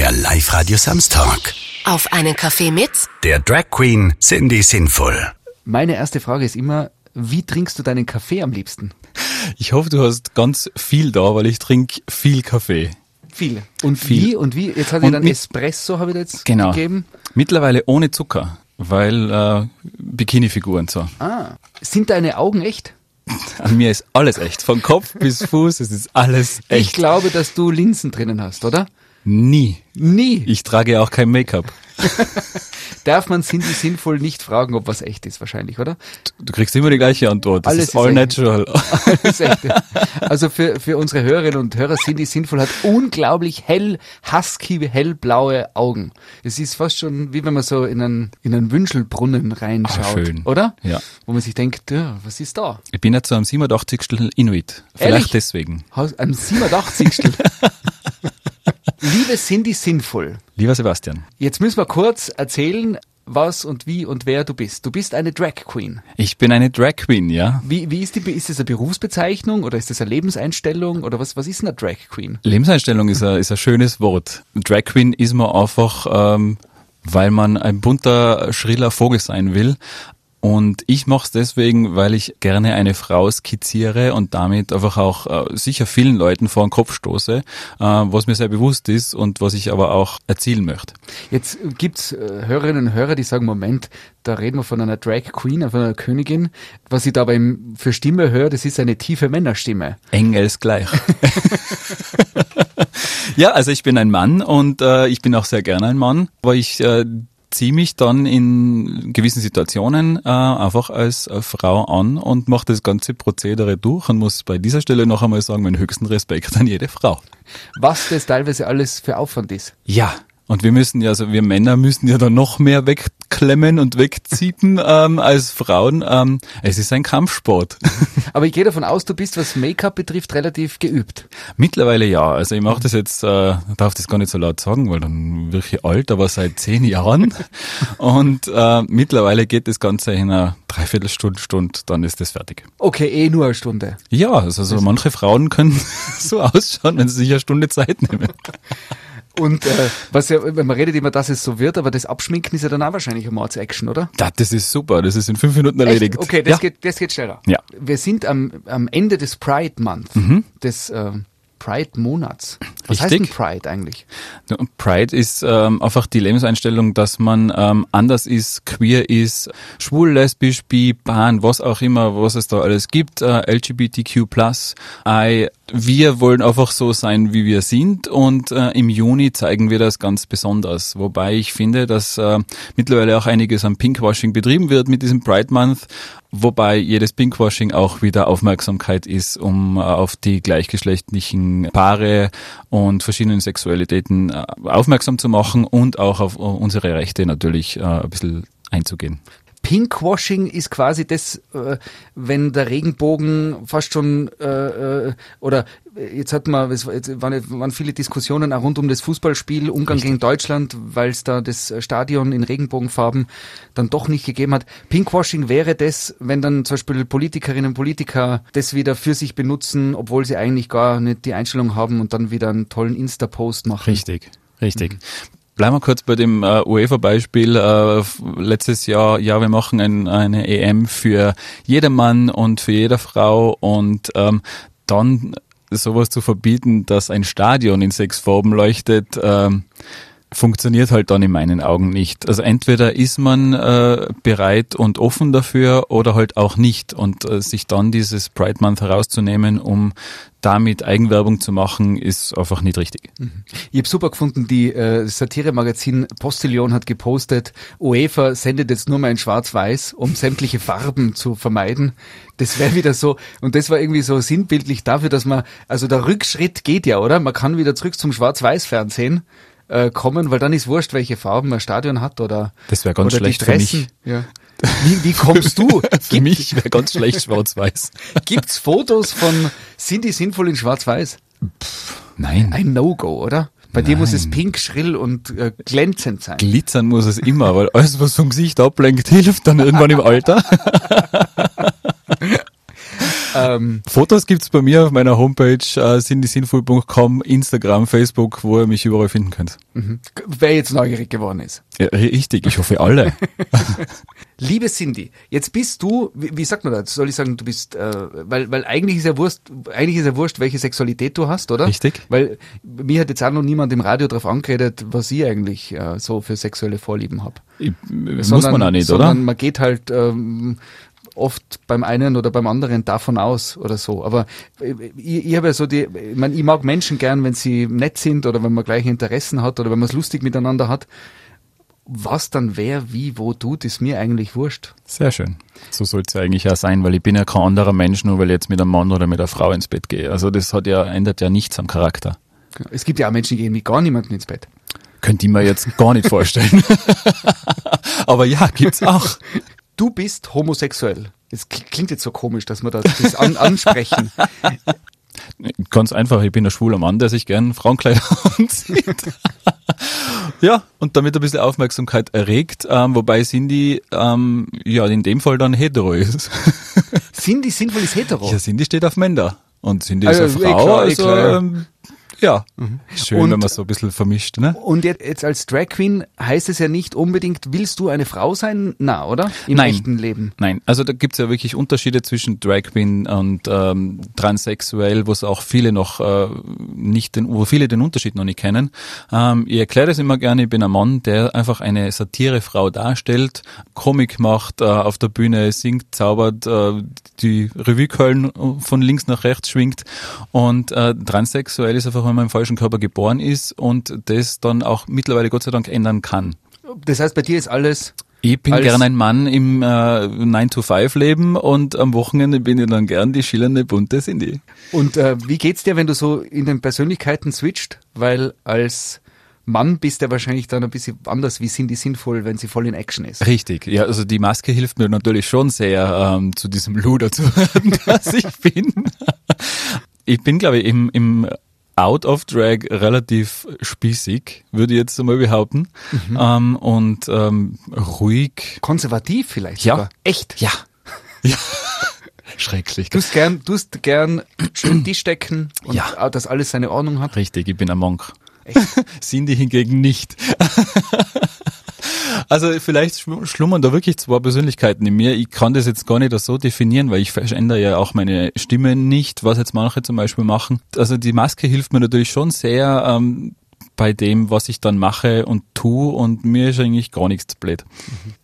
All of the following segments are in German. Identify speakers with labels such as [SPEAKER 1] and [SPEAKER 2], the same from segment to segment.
[SPEAKER 1] Der Live-Radio Samstag.
[SPEAKER 2] Auf einen Kaffee mit
[SPEAKER 1] Der Drag Queen Cindy Sinnvoll.
[SPEAKER 3] Meine erste Frage ist immer, wie trinkst du deinen Kaffee am liebsten?
[SPEAKER 4] Ich hoffe, du hast ganz viel da, weil ich trinke viel Kaffee.
[SPEAKER 3] Viel. Und
[SPEAKER 4] Viel.
[SPEAKER 3] wie? Und wie? Jetzt hat ich
[SPEAKER 4] Und
[SPEAKER 3] dann
[SPEAKER 4] mit-
[SPEAKER 3] Espresso, habe ich jetzt
[SPEAKER 4] Genau.
[SPEAKER 3] gegeben.
[SPEAKER 4] Mittlerweile ohne Zucker, weil äh, Bikini-Figuren so.
[SPEAKER 3] Ah, sind deine Augen echt?
[SPEAKER 4] An mir ist alles echt, von Kopf bis Fuß, es ist alles
[SPEAKER 3] Ich
[SPEAKER 4] echt.
[SPEAKER 3] glaube, dass du Linsen drinnen hast, oder?
[SPEAKER 4] Nie.
[SPEAKER 3] Nie.
[SPEAKER 4] Ich trage auch kein Make-up.
[SPEAKER 3] Darf man Cindy sinnvoll nicht fragen, ob was echt ist, wahrscheinlich, oder?
[SPEAKER 4] Du kriegst immer die gleiche Antwort. Das
[SPEAKER 3] Alles
[SPEAKER 4] ist
[SPEAKER 3] ist
[SPEAKER 4] all
[SPEAKER 3] echt.
[SPEAKER 4] natural.
[SPEAKER 3] Ist echt, ja. Also für, für unsere Hörerinnen und Hörer, Cindy Sinnvoll hat unglaublich hell, husky, hellblaue Augen. Es ist fast schon wie wenn man so in einen, in einen Wünschelbrunnen reinschaut.
[SPEAKER 4] Ah, schön.
[SPEAKER 3] Oder?
[SPEAKER 4] Ja.
[SPEAKER 3] Wo man sich denkt, ja, was ist da?
[SPEAKER 4] Ich bin jetzt so am 87. Inuit. Vielleicht
[SPEAKER 3] Ehrlich?
[SPEAKER 4] deswegen.
[SPEAKER 3] Am 87. Liebe Cindy Sinnvoll,
[SPEAKER 4] Lieber Sebastian,
[SPEAKER 3] jetzt müssen wir kurz erzählen, was und wie und wer du bist. Du bist eine Drag Queen.
[SPEAKER 4] ich bin eine Drag Queen, ja?
[SPEAKER 3] Wie, wie ist die, ist das eine Berufsbezeichnung oder ist das eine Lebenseinstellung oder was, was ist eine Drag Queen?
[SPEAKER 4] Lebenseinstellung ist ein, ist ein schönes Wort. Drag Queen ist man einfach, ähm, weil man ein bunter, schriller Vogel sein will. Und ich mache es deswegen, weil ich gerne eine Frau skizziere und damit einfach auch äh, sicher vielen Leuten vor den Kopf stoße, äh, was mir sehr bewusst ist und was ich aber auch erzielen möchte.
[SPEAKER 3] Jetzt gibt's äh, Hörerinnen und Hörer, die sagen, Moment, da reden wir von einer Drag Queen, von einer Königin. Was ich dabei für Stimme höre, das ist eine tiefe Männerstimme.
[SPEAKER 4] Engelsgleich. ja, also ich bin ein Mann und äh, ich bin auch sehr gerne ein Mann, aber ich äh, ziehe mich dann in gewissen Situationen äh, einfach als äh, Frau an und mache das ganze Prozedere durch und muss bei dieser Stelle noch einmal sagen, meinen höchsten Respekt an jede Frau.
[SPEAKER 3] Was das teilweise alles für Aufwand ist.
[SPEAKER 4] Ja. Und wir müssen ja, also wir Männer müssen ja dann noch mehr wegklemmen und wegziehen ähm, als Frauen. Ähm, es ist ein Kampfsport.
[SPEAKER 3] Aber ich gehe davon aus, du bist, was Make-up betrifft, relativ geübt.
[SPEAKER 4] Mittlerweile ja. Also ich mache das jetzt, äh, darf das gar nicht so laut sagen, weil dann wirke ich alt, aber seit zehn Jahren. Und äh, mittlerweile geht das Ganze in einer Dreiviertelstunde, Stunde, dann ist das fertig.
[SPEAKER 3] Okay, eh nur eine Stunde.
[SPEAKER 4] Ja, also so manche Frauen können so ausschauen, wenn sie sich eine Stunde Zeit nehmen.
[SPEAKER 3] Und äh, was ja, man redet immer, dass es so wird, aber das Abschminken ist ja dann auch wahrscheinlich eine Mords-Action, oder?
[SPEAKER 4] Ja, das ist super, das ist in fünf Minuten erledigt.
[SPEAKER 3] Echt? Okay, das,
[SPEAKER 4] ja.
[SPEAKER 3] geht, das geht schneller.
[SPEAKER 4] Ja.
[SPEAKER 3] Wir sind am, am Ende des Pride Month, des äh, Pride Monats. Was heißt denn
[SPEAKER 4] Richtig.
[SPEAKER 3] Pride eigentlich?
[SPEAKER 4] Pride ist ähm, einfach die Lebenseinstellung, dass man ähm, anders ist, queer ist, schwul, lesbisch, bi, pan, was auch immer, was es da alles gibt, äh, LGBTQ+. I, wir wollen einfach so sein, wie wir sind und äh, im Juni zeigen wir das ganz besonders. Wobei ich finde, dass äh, mittlerweile auch einiges an Pinkwashing betrieben wird mit diesem Pride Month, wobei jedes Pinkwashing auch wieder Aufmerksamkeit ist, um äh, auf die gleichgeschlechtlichen Paare und verschiedenen Sexualitäten äh, aufmerksam zu machen und auch auf äh, unsere Rechte natürlich ein bisschen einzugehen.
[SPEAKER 3] Pinkwashing ist quasi das, äh, wenn der Regenbogen fast schon äh, äh, oder äh, jetzt hat man, es waren, waren viele Diskussionen auch rund um das Fußballspiel Ungarn gegen Deutschland, weil es da das Stadion in Regenbogenfarben dann doch nicht gegeben hat. Pinkwashing wäre das, wenn dann zum Beispiel Politikerinnen und Politiker das wieder für sich benutzen, obwohl sie eigentlich gar nicht die Einstellung haben und dann wieder einen tollen Insta-Post machen.
[SPEAKER 4] Richtig, richtig. Bleiben wir kurz bei dem äh, UEFA-Beispiel. Äh, letztes Jahr, ja, wir machen ein, eine EM für jedermann und für jede Frau und ähm, dann sowas zu verbieten, dass ein Stadion in sechs Farben leuchtet, ähm, funktioniert halt dann in meinen Augen nicht. Also entweder ist man äh, bereit und offen dafür oder halt auch nicht und äh, sich dann dieses Pride Month herauszunehmen, um damit Eigenwerbung zu machen, ist einfach nicht richtig.
[SPEAKER 3] Ich habe super gefunden, die äh, Satire-Magazin Postillon hat gepostet, UEFA sendet jetzt nur mal in Schwarz-Weiß, um sämtliche Farben zu vermeiden. Das wäre wieder so, und das war irgendwie so sinnbildlich dafür, dass man, also der Rückschritt geht ja, oder? Man kann wieder zurück zum Schwarz-Weiß-Fernsehen äh, kommen, weil dann ist wurscht, welche Farben ein Stadion hat oder
[SPEAKER 4] Das wäre ganz schlecht
[SPEAKER 3] die
[SPEAKER 4] für mich.
[SPEAKER 3] Ja. Wie, wie kommst du?
[SPEAKER 4] Für mich wäre ganz schlecht schwarz-weiß.
[SPEAKER 3] Gibt's Fotos von Cindy Sinnvoll in Schwarz-Weiß?
[SPEAKER 4] Nein.
[SPEAKER 3] Ein No-Go, oder? Bei dir muss es
[SPEAKER 4] Nein.
[SPEAKER 3] pink, schrill und äh, glänzend sein.
[SPEAKER 4] Glitzern muss es immer, weil alles, was vom Gesicht ablenkt, hilft dann irgendwann im Alter.
[SPEAKER 3] Ähm,
[SPEAKER 4] Fotos gibt's bei mir auf meiner Homepage äh, sindysinnvoll.com, Instagram, Facebook, wo ihr mich überall finden könnt.
[SPEAKER 3] wer jetzt neugierig geworden ist.
[SPEAKER 4] Ja, richtig, ich hoffe alle.
[SPEAKER 3] Liebe Cindy, jetzt bist du, wie, wie sagt man das? Soll ich sagen, du bist, äh, weil, weil eigentlich ist ja wurscht, eigentlich ist ja wurscht, welche Sexualität du hast, oder?
[SPEAKER 4] Richtig.
[SPEAKER 3] Weil mir hat jetzt auch noch niemand im Radio darauf angeredet, was ich eigentlich äh, so für sexuelle Vorlieben habe.
[SPEAKER 4] Muss man auch nicht,
[SPEAKER 3] sondern
[SPEAKER 4] oder?
[SPEAKER 3] man geht halt ähm, oft beim einen oder beim anderen davon aus oder so. Aber äh, ich, ich habe ja so die, ich, mein, ich mag Menschen gern, wenn sie nett sind oder wenn man gleiche Interessen hat oder wenn man es lustig miteinander hat. Was dann wer, wie, wo tut, ist mir eigentlich wurscht.
[SPEAKER 4] Sehr schön. So soll es ja eigentlich auch sein, weil ich bin ja kein anderer Mensch, nur weil ich jetzt mit einem Mann oder mit einer Frau ins Bett gehe. Also das hat ja, ändert ja nichts am Charakter.
[SPEAKER 3] Es gibt ja auch Menschen, die gehen mit gar niemandem ins Bett.
[SPEAKER 4] Könnte ich mir jetzt gar nicht vorstellen. Aber ja, gibt's auch.
[SPEAKER 3] Du bist homosexuell. Das klingt jetzt so komisch, dass wir das, das an, ansprechen.
[SPEAKER 4] Ganz einfach, ich bin ein schwuler Mann, der sich gern Frauenkleider anzieht. ja, und damit ein bisschen Aufmerksamkeit erregt, ähm, wobei Cindy ähm, ja in dem Fall dann hetero ist.
[SPEAKER 3] Cindy sinnvoll ist hetero.
[SPEAKER 4] Ja, Cindy steht auf Männer. Und Cindy
[SPEAKER 3] Also,
[SPEAKER 4] ist
[SPEAKER 3] eh
[SPEAKER 4] eine Frau,
[SPEAKER 3] klar, eh
[SPEAKER 4] also
[SPEAKER 3] klar, ja.
[SPEAKER 4] ähm, ja, schön,
[SPEAKER 3] Und-
[SPEAKER 4] wenn man so ein bisschen vermischt, ne?
[SPEAKER 3] Und jetzt, jetzt als Drag Queen heißt es ja nicht unbedingt, willst du eine Frau sein? Na, oder? Im
[SPEAKER 4] Nein.
[SPEAKER 3] echten Leben.
[SPEAKER 4] Nein, also da gibt's ja wirklich Unterschiede zwischen Drag Queen und ähm, transsexuell, wo es auch viele noch äh, nicht den, wo viele den Unterschied noch nicht kennen. Ähm, ich erkläre das immer gerne, ich bin ein Mann, der einfach eine Satirefrau darstellt, Komik macht, äh, auf der Bühne singt, zaubert, äh, die Revue-Köln von links nach rechts schwingt und äh, transsexuell ist einfach, wenn man im falschen Körper geboren ist und das dann auch mittlerweile Gott sei Dank ändern kann.
[SPEAKER 3] Das heißt, bei dir ist alles,
[SPEAKER 4] Ich bin
[SPEAKER 3] Als-
[SPEAKER 4] gern ein Mann im äh, 9-to-5-Leben und am Wochenende bin ich dann gern die schillernde bunte Cindy.
[SPEAKER 3] und äh, wie geht's dir, wenn du so in den Persönlichkeiten switcht? Weil als Mann bist du wahrscheinlich dann ein bisschen anders wie Cindy sinnvoll, wenn sie voll in Action ist.
[SPEAKER 4] Richtig, ja, also die Maske hilft mir natürlich schon sehr, ähm, zu diesem Luder zu werden, das ich bin. Ich bin, glaube ich, im, im Out of Drag relativ spießig, würde ich jetzt einmal behaupten. Ähm, und ähm, ruhig.
[SPEAKER 3] Konservativ vielleicht
[SPEAKER 4] Ja.
[SPEAKER 3] sogar. Echt?
[SPEAKER 4] Ja. Ja. Schrecklich.
[SPEAKER 3] Du hast gern, du hast gern schön Tisch decken und
[SPEAKER 4] Ja.
[SPEAKER 3] dass alles seine Ordnung hat.
[SPEAKER 4] Richtig, ich bin ein Monk. Cindy hingegen nicht. Also vielleicht schlummern da wirklich zwei Persönlichkeiten in mir. Ich kann das jetzt gar nicht so definieren, weil ich verändere ja auch meine Stimme nicht, was jetzt manche zum Beispiel machen. Also die Maske hilft mir natürlich schon sehr ähm, bei dem, was ich dann mache und tue und mir ist eigentlich gar nichts blöd.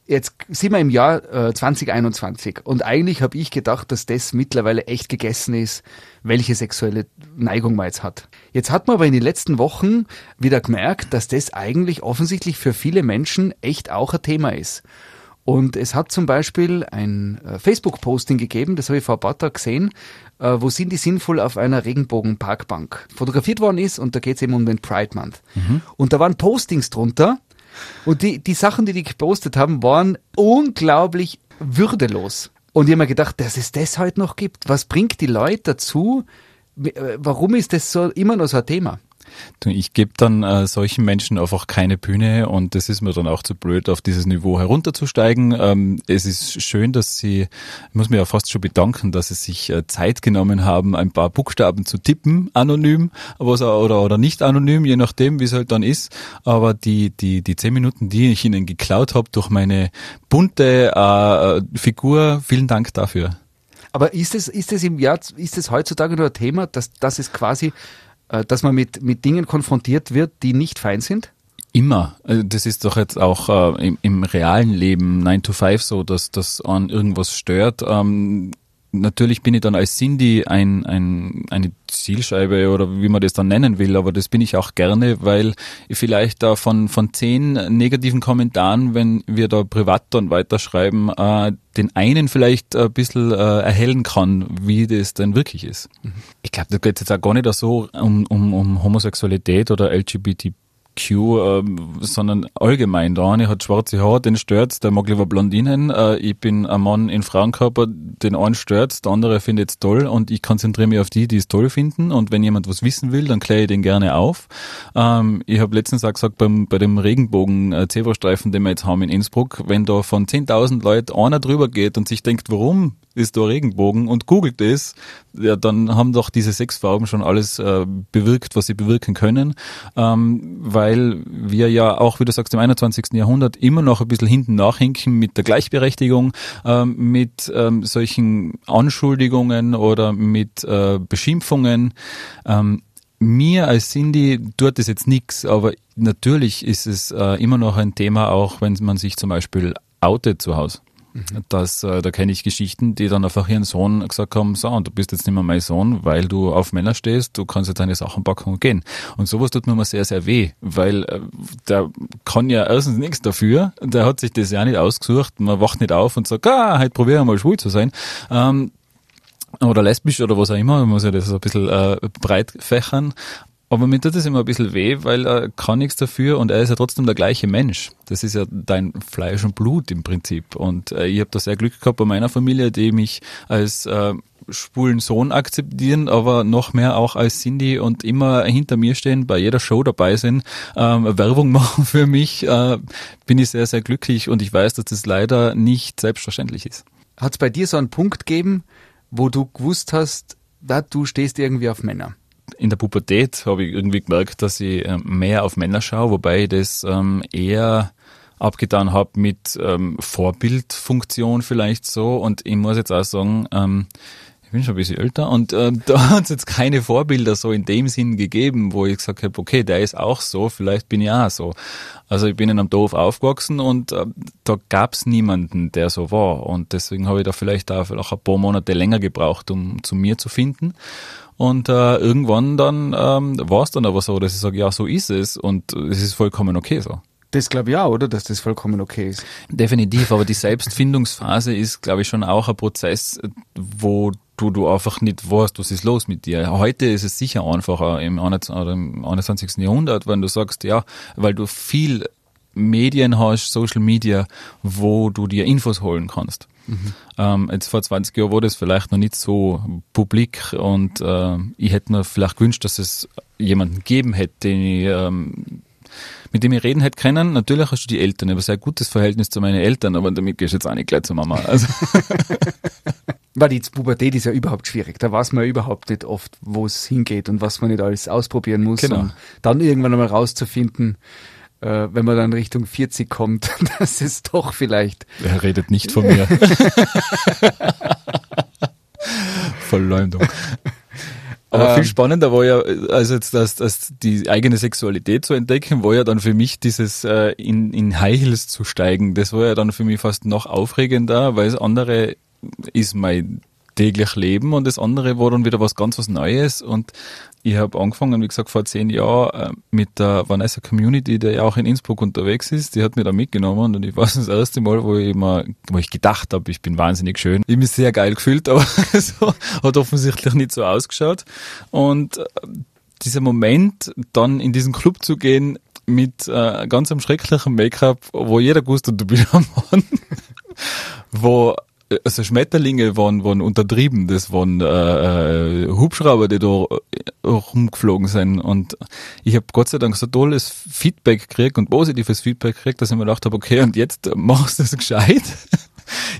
[SPEAKER 3] Jetzt sind wir im Jahr äh, 2021 und eigentlich habe ich gedacht, dass das mittlerweile echt gegessen ist, welche sexuelle Neigung man jetzt hat. Jetzt hat man aber in den letzten Wochen wieder gemerkt, dass das eigentlich offensichtlich für viele Menschen echt auch ein Thema ist. Und es hat zum Beispiel ein äh, Facebook-Posting gegeben, das habe ich vor ein paar Tagen gesehen, äh, wo Cindy Sinnvoll auf einer Regenbogen-Parkbank fotografiert worden ist und da geht es eben um den Pride Month. Und da waren Postings drunter, und die, die Sachen, die die gepostet haben, waren unglaublich würdelos. Und ich habe mir gedacht, dass es das heute noch gibt. Was bringt die Leute dazu? Äh, Warum ist das so immer noch so ein Thema?
[SPEAKER 4] Ich gebe dann äh, solchen Menschen einfach keine Bühne und das ist mir dann auch zu blöd, auf dieses Niveau herunterzusteigen. Ähm, es ist schön, dass sie, ich muss mir ja fast schon bedanken, dass sie sich äh, Zeit genommen haben, ein paar Buchstaben zu tippen, anonym, was oder, oder nicht anonym, je nachdem, wie es halt dann ist. Aber die, die, die zehn Minuten, die ich ihnen geklaut habe durch meine bunte äh, Figur, vielen Dank dafür.
[SPEAKER 3] Aber ist es, ist es im Jahr, ist es heutzutage nur ein Thema, dass, dass es quasi, dass man mit, mit Dingen konfrontiert wird, die nicht fein sind?
[SPEAKER 4] Immer. Also Das ist doch jetzt auch äh, im, im realen Leben 9 to 5 so, dass das an irgendwas stört. Ähm, natürlich bin ich dann als Cindy ein, ein, eine Zielscheibe oder wie man das dann nennen will, aber das bin ich auch gerne, weil ich vielleicht da von, von zehn negativen Kommentaren, wenn wir da privat dann weiterschreiben, äh, den einen vielleicht ein bisschen äh, erhellen kann, wie das denn wirklich ist. Ich glaube, da geht es jetzt auch gar nicht so um, um, um Homosexualität oder LGBTQ, ähm, sondern allgemein. Der eine hat schwarze Haare, den stört's, der mag lieber Blondinen. Äh, ich bin ein Mann in Frauenkörper, den einen stört's, der andere findet es toll und ich konzentriere mich auf die, die es toll finden. Und wenn jemand was wissen will, dann kläre ich den gerne auf. Ähm, ich habe letztens auch gesagt, beim, bei dem Regenbogen-Zebrastreifen, den wir jetzt haben in Innsbruck, wenn da von 10.000 Leuten einer drüber geht und sich denkt, warum ist da Regenbogen und googelt es, ja, dann haben doch diese sechs Farben schon alles äh, bewirkt, was sie bewirken können, ähm, weil wir ja auch, wie du sagst, im 21. Jahrhundert immer noch ein bisschen hinten nachhinken mit der Gleichberechtigung, ähm, mit ähm, solchen Anschuldigungen oder mit äh, Beschimpfungen. Ähm, mir als Cindy tut das jetzt nichts, aber natürlich ist es äh, immer noch ein Thema, auch wenn man sich zum Beispiel outet zu Hause. Mhm. Das, äh, da kenne ich Geschichten, die dann einfach ihren Sohn gesagt haben, so, und du bist jetzt nicht mehr mein Sohn, weil du auf Männer stehst, du kannst jetzt deine Sachen packen und gehen. Und sowas tut mir immer sehr, sehr weh, weil äh, der kann ja erstens nichts dafür, der hat sich das ja nicht ausgesucht, man wacht nicht auf und sagt, ah, heute probieren wir mal schwul zu sein. Ähm, oder lesbisch oder was auch immer, man muss ja das ein bisschen äh, breit fächern. Aber mir tut das immer ein bisschen weh, weil er kann nichts dafür und er ist ja trotzdem der gleiche Mensch. Das ist ja dein Fleisch und Blut im Prinzip. Und äh, ich habe da sehr Glück gehabt bei meiner Familie, die mich als äh, schwulen Sohn akzeptieren, aber noch mehr auch als Cindy und immer hinter mir stehen, bei jeder Show dabei sind, ähm, Werbung machen für mich, äh, bin ich sehr, sehr glücklich und ich weiß, dass das leider nicht selbstverständlich ist.
[SPEAKER 3] Hat es bei dir so einen Punkt gegeben, wo du gewusst hast, da du stehst irgendwie auf Männer?
[SPEAKER 4] In der Pubertät habe ich irgendwie gemerkt, dass ich ähm, mehr auf Männer schaue, wobei ich das ähm, eher abgetan habe mit ähm, Vorbildfunktion vielleicht so. Und ich muss jetzt auch sagen, ähm, ich bin schon ein bisschen älter und äh, da hat es jetzt keine Vorbilder so in dem Sinn gegeben, wo ich gesagt habe, okay, der ist auch so, vielleicht bin ich auch so. Also ich bin in einem Dorf aufgewachsen und äh, da gab es niemanden, der so war. Und deswegen habe ich da vielleicht auch, vielleicht ein paar Monate länger gebraucht, um zu mir zu finden. Und äh, irgendwann dann ähm, war es dann aber so, dass ich sage, ja, so ist es und es ist vollkommen okay so.
[SPEAKER 3] Das glaube ich auch, oder? Dass das vollkommen okay ist.
[SPEAKER 4] Definitiv, aber die Selbstfindungsphase ist, glaube ich, schon auch ein Prozess, wo du, du einfach nicht weißt, was ist los mit dir. Heute ist es sicher einfacher im 21. Jahrhundert, wenn du sagst, ja, weil du viel Medien hast, Social Media, wo du dir Infos holen kannst. Mhm. Ähm, jetzt vor 20 Jahren war das vielleicht noch nicht so publik und äh, ich hätte mir vielleicht gewünscht, dass es jemanden gegeben hätte, den ich, ähm, mit dem ich reden hätte können. Natürlich hast du die Eltern, ein sehr gutes Verhältnis zu meinen Eltern, aber damit gehst du jetzt auch nicht gleich zur Mama. Also.
[SPEAKER 3] Weil die Pubertät ist ja überhaupt schwierig. Da weiß man überhaupt nicht oft, wo es hingeht und was man nicht alles ausprobieren muss. Genau. Um dann irgendwann einmal rauszufinden, äh, wenn man dann Richtung 40 kommt, dass es doch vielleicht.
[SPEAKER 4] Er redet nicht von mir. Verleumdung. Aber viel ähm. spannender war ja, also jetzt das, das, die eigene Sexualität zu entdecken, war ja dann für mich dieses äh, in, in High Heels zu steigen. Das war ja dann für mich fast noch aufregender, weil es andere ist mein täglich Leben und das andere war dann wieder was ganz was Neues und ich habe angefangen, wie gesagt, vor zehn Jahren äh, mit der Vanessa Community, der ja auch in Innsbruck unterwegs ist, die hat mich da mitgenommen und ich war das erste Mal, wo ich immer, wo ich gedacht habe, ich bin wahnsinnig schön. Ich mich sehr geil gefühlt, aber so hat offensichtlich nicht so ausgeschaut und äh, dieser Moment, dann in diesen Club zu gehen mit äh, ganz einem schrecklichen Make-up, wo jeder gewusst hat, du bist am Mann, wo also Schmetterlinge waren, waren untertrieben, das waren äh, äh, Hubschrauber, die da äh, rumgeflogen sind. Und ich habe Gott sei Dank so tolles Feedback gekriegt und positives Feedback gekriegt, dass ich mir gedacht habe, okay, und jetzt machst du das gescheit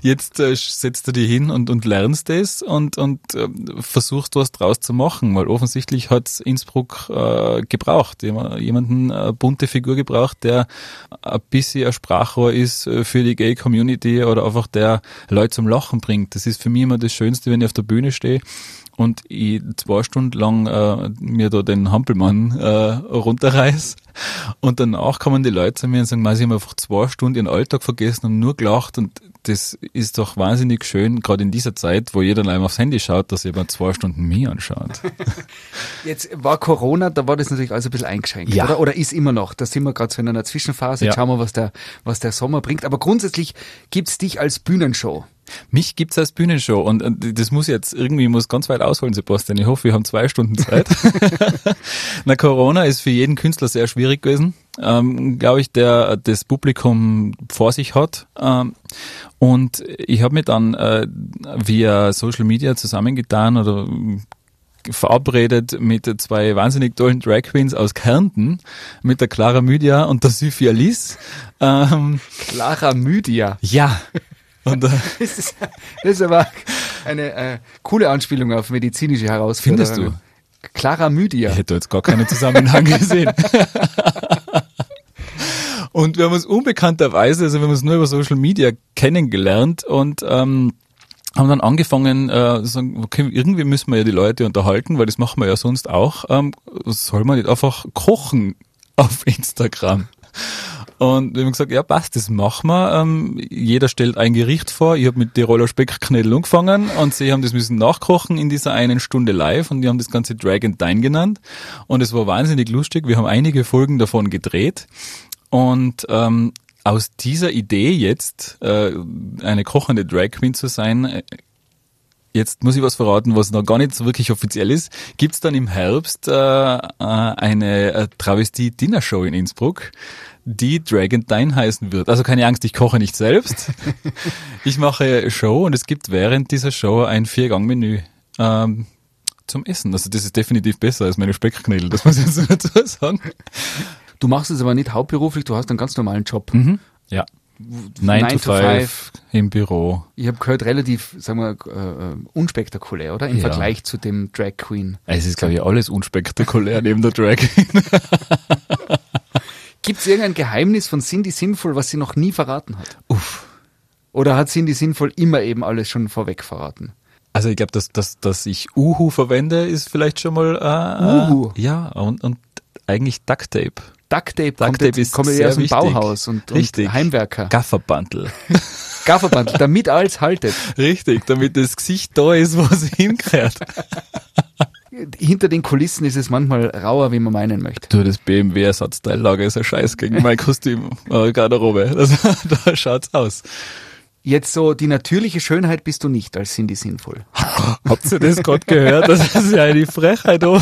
[SPEAKER 4] jetzt äh, setzt du dich hin und, und lernst das und, und äh, versuchst was draus zu machen, weil offensichtlich hat Innsbruck äh, gebraucht, jemanden, eine bunte Figur gebraucht, der ein bisschen ein Sprachrohr ist äh, für die Gay-Community oder einfach der Leute zum Lachen bringt. Das ist für mich immer das Schönste, wenn ich auf der Bühne stehe und ich zwei Stunden lang äh, mir da den Hampelmann äh, runterreiß und danach kommen die Leute zu mir und sagen, sie haben einfach zwei Stunden ihren Alltag vergessen und nur gelacht und das ist doch wahnsinnig schön, gerade in dieser Zeit, wo jeder einmal aufs Handy schaut, dass jemand zwei Stunden mehr anschaut.
[SPEAKER 3] Jetzt war Corona, da war das natürlich alles ein bisschen eingeschränkt, ja. oder? Oder ist immer noch. Da sind wir gerade so in einer Zwischenphase. Jetzt ja. schauen wir, was der, was der Sommer bringt. Aber grundsätzlich gibt's dich als Bühnenshow.
[SPEAKER 4] Mich gibt's als Bühnenshow und das muss jetzt irgendwie muss ganz weit ausholen, Sebastian. Ich hoffe, wir haben zwei Stunden Zeit. Na, Corona ist für jeden Künstler sehr schwierig gewesen, ähm, glaube ich, der das Publikum vor sich hat. Ähm, und ich habe mich dann äh, via Social Media zusammengetan oder verabredet mit zwei wahnsinnig tollen Drag Queens aus Kärnten, mit der Clara Mydia und der Sophia Liss.
[SPEAKER 3] Ähm, Clara Mydia?
[SPEAKER 4] Ja.
[SPEAKER 3] Und, äh, das, ist, das ist aber Eine äh, coole Anspielung auf medizinische Herausforderungen.
[SPEAKER 4] Findest du?
[SPEAKER 3] Chlamydia.
[SPEAKER 4] Ich hätte jetzt gar keinen Zusammenhang gesehen. und wir haben uns unbekannterweise, also wir haben uns nur über Social Media kennengelernt und ähm, haben dann angefangen, äh, sagen, okay, irgendwie müssen wir ja die Leute unterhalten, weil das machen wir ja sonst auch. Ähm, soll man nicht einfach kochen auf Instagram? Und wir haben gesagt, ja passt, das machen wir. Ähm, jeder stellt ein Gericht vor. Ich habe mit Tiroler Speckknödel angefangen und sie haben das müssen nachkochen in dieser einen Stunde live und die haben das Ganze Drag and Dine genannt. Und es war wahnsinnig lustig. Wir haben einige Folgen davon gedreht. Und ähm, aus dieser Idee jetzt, äh, eine kochende Drag Queen zu sein, äh, jetzt muss ich was verraten, was noch gar nicht so wirklich offiziell ist, gibt's dann im Herbst äh, äh, eine äh, Travestie-Dinner-Show in Innsbruck, die Drag and Dine heißen wird. Also keine Angst, ich koche nicht selbst. ich mache Show und es gibt während dieser Show ein Viergang-Menü. Ähm, zum Essen. Also das ist definitiv besser als meine Speckknödel, das muss ich jetzt dazu sagen.
[SPEAKER 3] Du machst es aber nicht hauptberuflich, du hast einen ganz normalen Job.
[SPEAKER 4] Mhm. Ja. 9
[SPEAKER 3] Nine
[SPEAKER 4] to
[SPEAKER 3] to
[SPEAKER 4] 5 im Büro.
[SPEAKER 3] Ich habe gehört, relativ, sagen wir, äh, unspektakulär, oder? Im
[SPEAKER 4] Ja.
[SPEAKER 3] Vergleich zu dem Drag Queen.
[SPEAKER 4] Es ist, glaube ich, alles unspektakulär neben der Drag.
[SPEAKER 3] Gibt es irgendein Geheimnis von Cindy Sinnvoll, was sie noch nie verraten hat?
[SPEAKER 4] Uff.
[SPEAKER 3] Oder hat Cindy Sinnvoll immer eben alles schon vorweg verraten?
[SPEAKER 4] Also ich glaube, dass, dass, dass ich Uhu verwende, ist vielleicht schon mal äh,
[SPEAKER 3] Uhu?
[SPEAKER 4] Äh, ja, und, und eigentlich Duct Tape.
[SPEAKER 3] Duct Tape,
[SPEAKER 4] Duct
[SPEAKER 3] kommt,
[SPEAKER 4] Tape
[SPEAKER 3] jetzt,
[SPEAKER 4] ist
[SPEAKER 3] kommt
[SPEAKER 4] sehr
[SPEAKER 3] aus dem
[SPEAKER 4] wichtig.
[SPEAKER 3] Bauhaus und, und
[SPEAKER 4] Richtig.
[SPEAKER 3] Heimwerker.
[SPEAKER 4] Gafferbandel.
[SPEAKER 3] Gafferband, damit alles haltet.
[SPEAKER 4] Richtig, damit das Gesicht da ist, wo es hingehört.
[SPEAKER 3] Hinter den Kulissen ist es manchmal rauer, wie man meinen möchte.
[SPEAKER 4] Du, das BMW-Ersatzteillager ist ein Scheiß gegen mein Kostüm, äh, Garderobe. Das, da schaut's aus.
[SPEAKER 3] Jetzt so, die natürliche Schönheit bist du nicht als Cindy Sinnvoll.
[SPEAKER 4] Habt ihr das gerade gehört? Das ist ja eine Frechheit. Oh.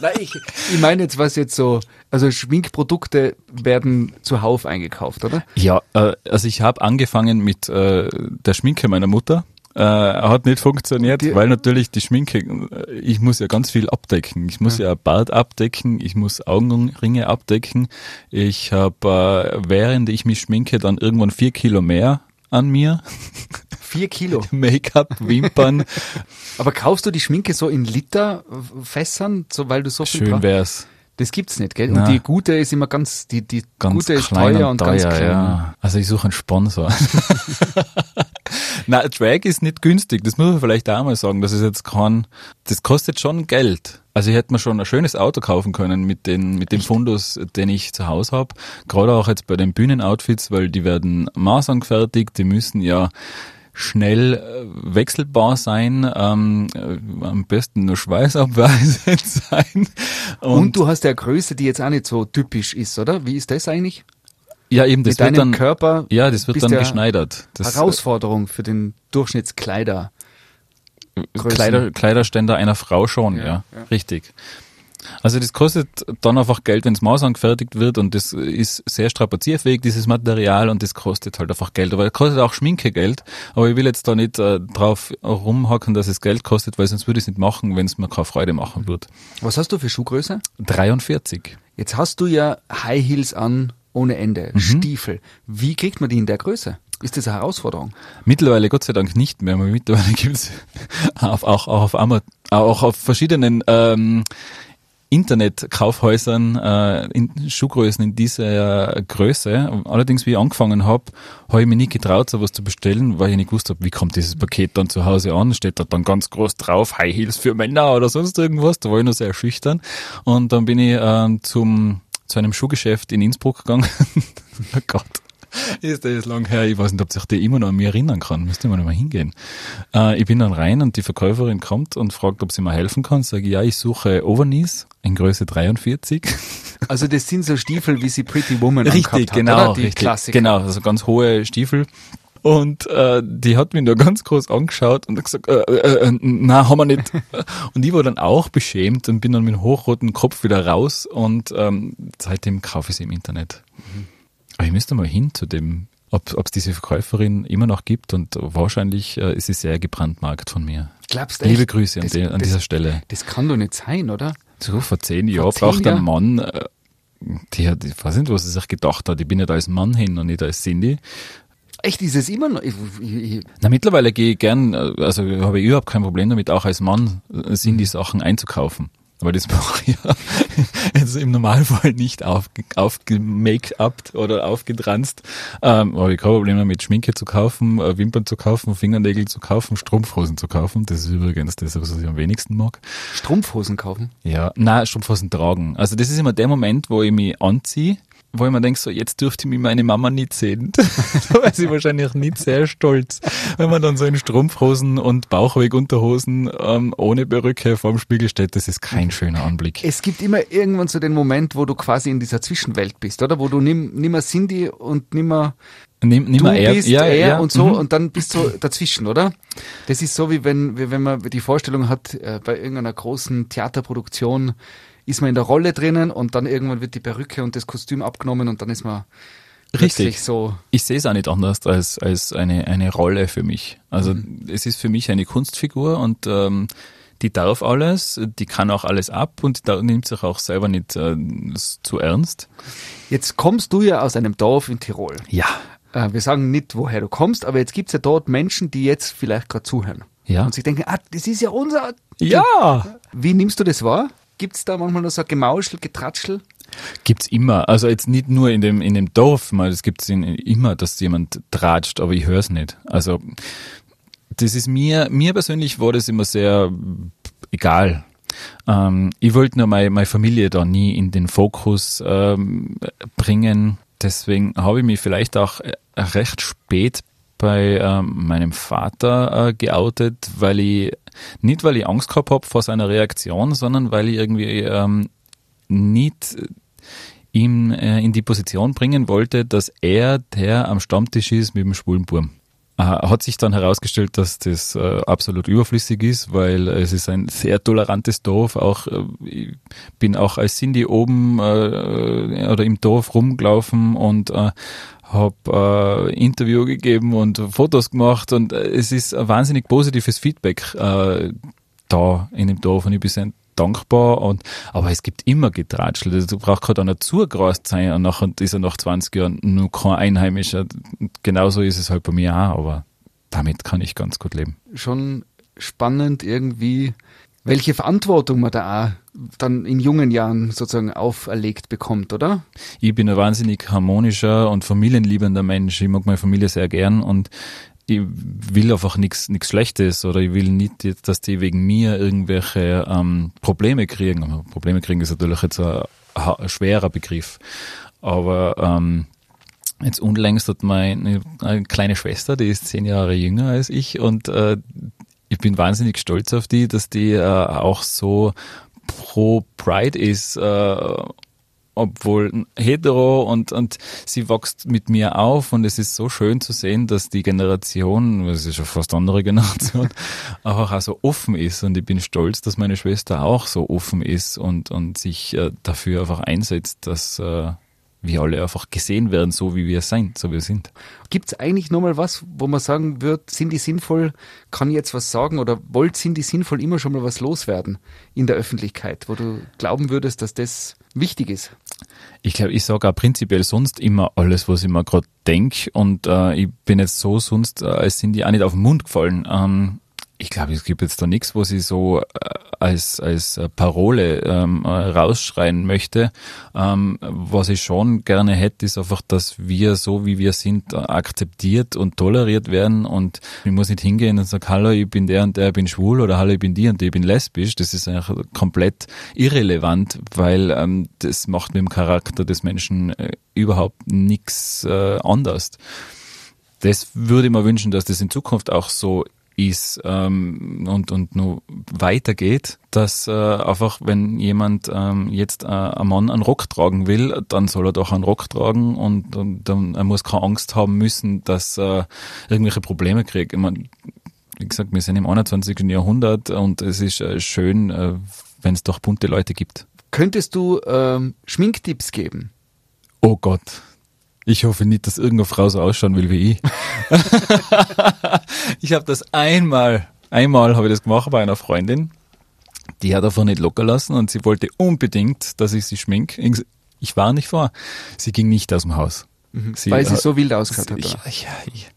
[SPEAKER 3] Nein, ich, ich meine jetzt, was jetzt so, also Schminkprodukte werden zuhauf eingekauft, oder?
[SPEAKER 4] Ja, äh, also ich habe angefangen mit äh, der Schminke meiner Mutter. Äh, hat nicht funktioniert,
[SPEAKER 3] Die-
[SPEAKER 4] weil natürlich die Schminke, äh, ich muss ja ganz viel abdecken. Ich muss ja, Bart abdecken, ich muss Augenringe abdecken. Ich habe, äh, während ich mich schminke, dann irgendwann vier Kilo mehr an mir.
[SPEAKER 3] Vier Kilo.
[SPEAKER 4] Make-up, Wimpern.
[SPEAKER 3] Aber kaufst du die Schminke so in Literfässern, so weil du so viel
[SPEAKER 4] Schön wär's.
[SPEAKER 3] Das gibt's nicht, gell?
[SPEAKER 4] Na.
[SPEAKER 3] Und die gute ist immer ganz, die, die
[SPEAKER 4] Ganz
[SPEAKER 3] gute ist teuer
[SPEAKER 4] und,
[SPEAKER 3] und, ganz klein.
[SPEAKER 4] ja. Also ich suche einen Sponsor. Na, Drag ist nicht günstig. Das muss man vielleicht auch mal sagen. Das ist jetzt kein, das kostet schon Geld. Also ich hätte mir schon ein schönes Auto kaufen können mit den, mit dem Fundus, den ich zu Hause habe. Gerade auch jetzt bei den Bühnenoutfits, weil die werden maßangefertigt. Die müssen ja schnell äh, wechselbar sein, ähm, äh, am besten nur schweißabweisend sein.
[SPEAKER 3] Und, du hast ja Größe, die jetzt auch nicht so typisch ist, oder? Wie ist das eigentlich?
[SPEAKER 4] Ja, eben, das
[SPEAKER 3] Mit
[SPEAKER 4] wird
[SPEAKER 3] deinem
[SPEAKER 4] dann,
[SPEAKER 3] Körper
[SPEAKER 4] ja, das wird dann geschneidert. Das,
[SPEAKER 3] Herausforderung für den Durchschnittskleider.
[SPEAKER 4] Kleider, Kleiderständer einer Frau schon, ja,
[SPEAKER 3] Ja, ja.
[SPEAKER 4] richtig. Also das kostet dann einfach Geld, wenn es Maß angefertigt wird und das ist sehr strapazierfähig, dieses Material und das kostet halt einfach Geld. Aber es kostet auch Schminke Geld, aber ich will jetzt da nicht äh, drauf rumhacken, dass es Geld kostet, weil sonst würde ich es nicht machen, wenn es mir keine Freude machen würde.
[SPEAKER 3] Was hast du für Schuhgröße?
[SPEAKER 4] 43.
[SPEAKER 3] Jetzt hast du ja High Heels an ohne Ende,
[SPEAKER 4] Mhm.
[SPEAKER 3] Stiefel. Wie kriegt man die in der Größe? Ist das eine Herausforderung?
[SPEAKER 4] Mittlerweile Gott sei Dank nicht mehr, mittlerweile gibt's auf, auch, auch, auf Ama auch auf verschiedenen ähm, Internetkaufhäusern äh, in Schuhgrößen in dieser Größe. Allerdings, wie ich angefangen habe, habe ich mir nie getraut, sowas zu bestellen, weil ich nicht gewusst habe, wie kommt dieses Paket dann zu Hause an. Steht da dann ganz groß drauf, High Heels für Männer oder sonst irgendwas. Da war ich noch sehr schüchtern. Und dann bin ich ähm, zum zu einem Schuhgeschäft in Innsbruck gegangen. oh Gott. Ist das lang her? Ich weiß nicht, ob sich der immer noch an mich erinnern kann. Müsste man mal hingehen. Äh, ich bin dann rein und die Verkäuferin kommt und fragt, ob sie mir helfen kann. Sage ich, ja, ich suche Overknees in Größe 43.
[SPEAKER 3] Also das sind so Stiefel, wie sie Pretty Woman angehabt hat,
[SPEAKER 4] genau,
[SPEAKER 3] oder? Die
[SPEAKER 4] richtig.
[SPEAKER 3] Klassiker.
[SPEAKER 4] Genau, also ganz hohe Stiefel. Und äh, die hat mich nur ganz groß angeschaut und gesagt, äh, äh, äh, na, haben wir nicht. Und ich war dann auch beschämt und bin dann mit hochrotem Kopf wieder raus und ähm, seitdem kaufe ich sie im Internet. Aber ich müsste mal hin zu dem, ob es diese Verkäuferin immer noch gibt und wahrscheinlich äh, ist sie sehr gebrandmarkt von mir.
[SPEAKER 3] Glaubst
[SPEAKER 4] Liebe
[SPEAKER 3] echt?
[SPEAKER 4] Grüße an,
[SPEAKER 3] Das-
[SPEAKER 4] die, an
[SPEAKER 3] das-
[SPEAKER 4] dieser Stelle.
[SPEAKER 3] Das kann doch nicht sein, oder?
[SPEAKER 4] So vor zehn Jahren braucht ein
[SPEAKER 3] Jahren?
[SPEAKER 4] Mann, äh, die hat, ich weiß nicht, was er sich gedacht hat. Ich bin nicht als Mann hin und nicht als Cindy.
[SPEAKER 3] Echt, ist es immer noch? Ich, ich, ich,
[SPEAKER 4] Na, mittlerweile gehe ich gern, äh, also habe ich überhaupt kein Problem damit, auch als Mann äh, sind die Sachen einzukaufen. Aber das mache ich ja jetzt im Normalfall nicht aufge, aufgemake-upt oder aufgedranzt. Ähm, aber ich kein Problem damit, Schminke zu kaufen, äh, Wimpern zu kaufen, Fingernägel zu kaufen, Strumpfhosen zu kaufen. Das ist übrigens das, was ich am wenigsten mag.
[SPEAKER 3] Strumpfhosen kaufen?
[SPEAKER 4] Ja, na Strumpfhosen tragen. Also das ist immer der Moment, wo ich mich anziehe wo ich mir denke, so jetzt dürfte mich meine Mama nicht sehen. da war sie wahrscheinlich nicht sehr stolz, wenn man dann so in Strumpfhosen und Bauchwegunterhosen ähm, ohne Perücke vorm Spiegel steht. Das ist kein schöner Anblick.
[SPEAKER 3] Es gibt immer irgendwann so den Moment, wo du quasi in dieser Zwischenwelt bist, oder? Wo du nimm, nimmer Cindy und nimmer
[SPEAKER 4] Nimm, nimm
[SPEAKER 3] du
[SPEAKER 4] mal er,
[SPEAKER 3] bist
[SPEAKER 4] ja,
[SPEAKER 3] er
[SPEAKER 4] ja,
[SPEAKER 3] und so
[SPEAKER 4] mhm.
[SPEAKER 3] und dann bist du dazwischen, oder? Das ist so wie wenn, wie wenn man die Vorstellung hat, äh, bei irgendeiner großen Theaterproduktion ist man in der Rolle drinnen und dann irgendwann wird die Perücke und das Kostüm abgenommen und dann ist man
[SPEAKER 4] Richtig.
[SPEAKER 3] so.
[SPEAKER 4] Ich sehe es auch nicht anders als, als eine, eine Rolle für mich. Also
[SPEAKER 3] Mhm.
[SPEAKER 4] es ist für mich eine Kunstfigur und ähm, die darf alles, die kann auch alles ab und da nimmt sich auch selber nicht äh, zu ernst.
[SPEAKER 3] Jetzt kommst du ja aus einem Dorf in Tirol.
[SPEAKER 4] Ja.
[SPEAKER 3] Äh, wir sagen nicht, woher du kommst, aber jetzt gibt's ja dort Menschen, die jetzt vielleicht gerade zuhören.
[SPEAKER 4] Ja.
[SPEAKER 3] Und sich denken, ah, das ist ja unser.
[SPEAKER 4] Ja.
[SPEAKER 3] Wie nimmst du das wahr? Gibt's da manchmal noch so ein Gemauschel, Getratschel?
[SPEAKER 4] Gibt's immer. Also jetzt nicht nur in dem, in dem Dorf, mal, das gibt's in, immer, dass jemand tratscht, aber ich höre es nicht. Also das ist mir, mir persönlich war das immer sehr egal. Ähm, ich wollte nur meine, meine Familie da nie in den Fokus ähm, bringen. Deswegen habe ich mich vielleicht auch äh, recht spät bei ähm, meinem Vater äh, geoutet, weil ich nicht weil ich Angst gehabt habe vor seiner Reaktion, sondern weil ich irgendwie ähm, nicht ihn äh, in die Position bringen wollte, dass er der am Stammtisch ist mit dem schwulen Burm. Äh, hat sich dann herausgestellt, dass das äh, absolut überflüssig ist, weil es ist ein sehr tolerantes Dorf. Auch äh, ich bin auch als Cindy oben äh, oder im Dorf rumgelaufen und äh, habe äh, Interview gegeben und Fotos gemacht und äh, es ist ein wahnsinnig positives Feedback äh, da in dem Dorf und ich bin sehr dankbar und aber es gibt immer Getratschel. Also, du brauchst gerade einer zugerast sein und nachher ist er nach 20 Jahren nur kein Einheimischer. Genauso ist es halt bei mir auch, aber damit kann ich ganz gut leben.
[SPEAKER 3] Schon spannend irgendwie, welche Verantwortung man da auch dann in jungen Jahren sozusagen auferlegt bekommt, oder?
[SPEAKER 4] Ich bin ein wahnsinnig harmonischer und familienliebender Mensch. Ich mag meine Familie sehr gern und ich will einfach nichts Schlechtes oder ich will nicht, dass die wegen mir irgendwelche ähm, Probleme kriegen. Probleme kriegen ist natürlich jetzt ein, ein schwerer Begriff. Aber ähm, jetzt unlängst hat meine eine kleine Schwester, die ist zehn Jahre jünger als ich und äh, ich bin wahnsinnig stolz auf die, dass die äh, auch so pro Pride ist, äh, obwohl hetero und, und sie wächst mit mir auf und es ist so schön zu sehen, dass die Generation, das ist schon fast andere Generation, einfach auch so offen ist und ich bin stolz, dass meine Schwester auch so offen ist und, und sich äh, dafür einfach einsetzt, dass äh, wir alle einfach gesehen werden, so wie wir sind, so wie wir sind.
[SPEAKER 3] Gibt's eigentlich nochmal was, wo man sagen wird, sind die sinnvoll, kann ich jetzt was sagen oder wollt sind die sinnvoll immer schon mal was loswerden in der Öffentlichkeit, wo du glauben würdest, dass das wichtig ist?
[SPEAKER 4] Ich glaube, ich sage auch prinzipiell sonst immer alles, was ich mir gerade denk und äh, ich bin jetzt so sonst, äh, als sind die auch nicht auf den Mund gefallen. Ähm, ich glaube, es gibt jetzt da nichts, was ich so äh, als, als äh, Parole ähm, äh, rausschreien möchte. Ähm, was ich schon gerne hätte, ist einfach, dass wir so, wie wir sind, akzeptiert und toleriert werden und ich muss nicht hingehen und sagen, hallo, ich bin der und der, ich bin schwul oder hallo, ich bin die und die, ich bin lesbisch. Das ist eigentlich komplett irrelevant, weil ähm, das macht mit dem Charakter des Menschen äh, überhaupt nichts äh, anders. Das würde ich mir wünschen, dass das in Zukunft auch so ist ähm, und, und nur weitergeht, dass äh, einfach, wenn jemand ähm, jetzt äh, ein Mann einen Rock tragen will, dann soll er doch einen Rock tragen und, und dann, er muss keine Angst haben müssen, dass er irgendwelche Probleme kriegt. Ich mein, wie gesagt, wir sind im 21. Jahrhundert und es ist äh, schön, äh, wenn es doch bunte Leute gibt.
[SPEAKER 3] Könntest du ähm, Schminktipps geben?
[SPEAKER 4] Oh Gott. Ich hoffe nicht, dass irgendeine Frau so ausschauen will wie ich. ich habe das einmal, einmal habe ich das gemacht bei einer Freundin. Die hat davon nicht locker lassen und sie wollte unbedingt, dass ich sie schmink. Ich war nicht vor. Sie ging nicht aus dem Haus. Sie
[SPEAKER 3] Weil sie
[SPEAKER 4] hat-
[SPEAKER 3] so wild ausgeschaut hat.
[SPEAKER 4] Ich, ich, ich-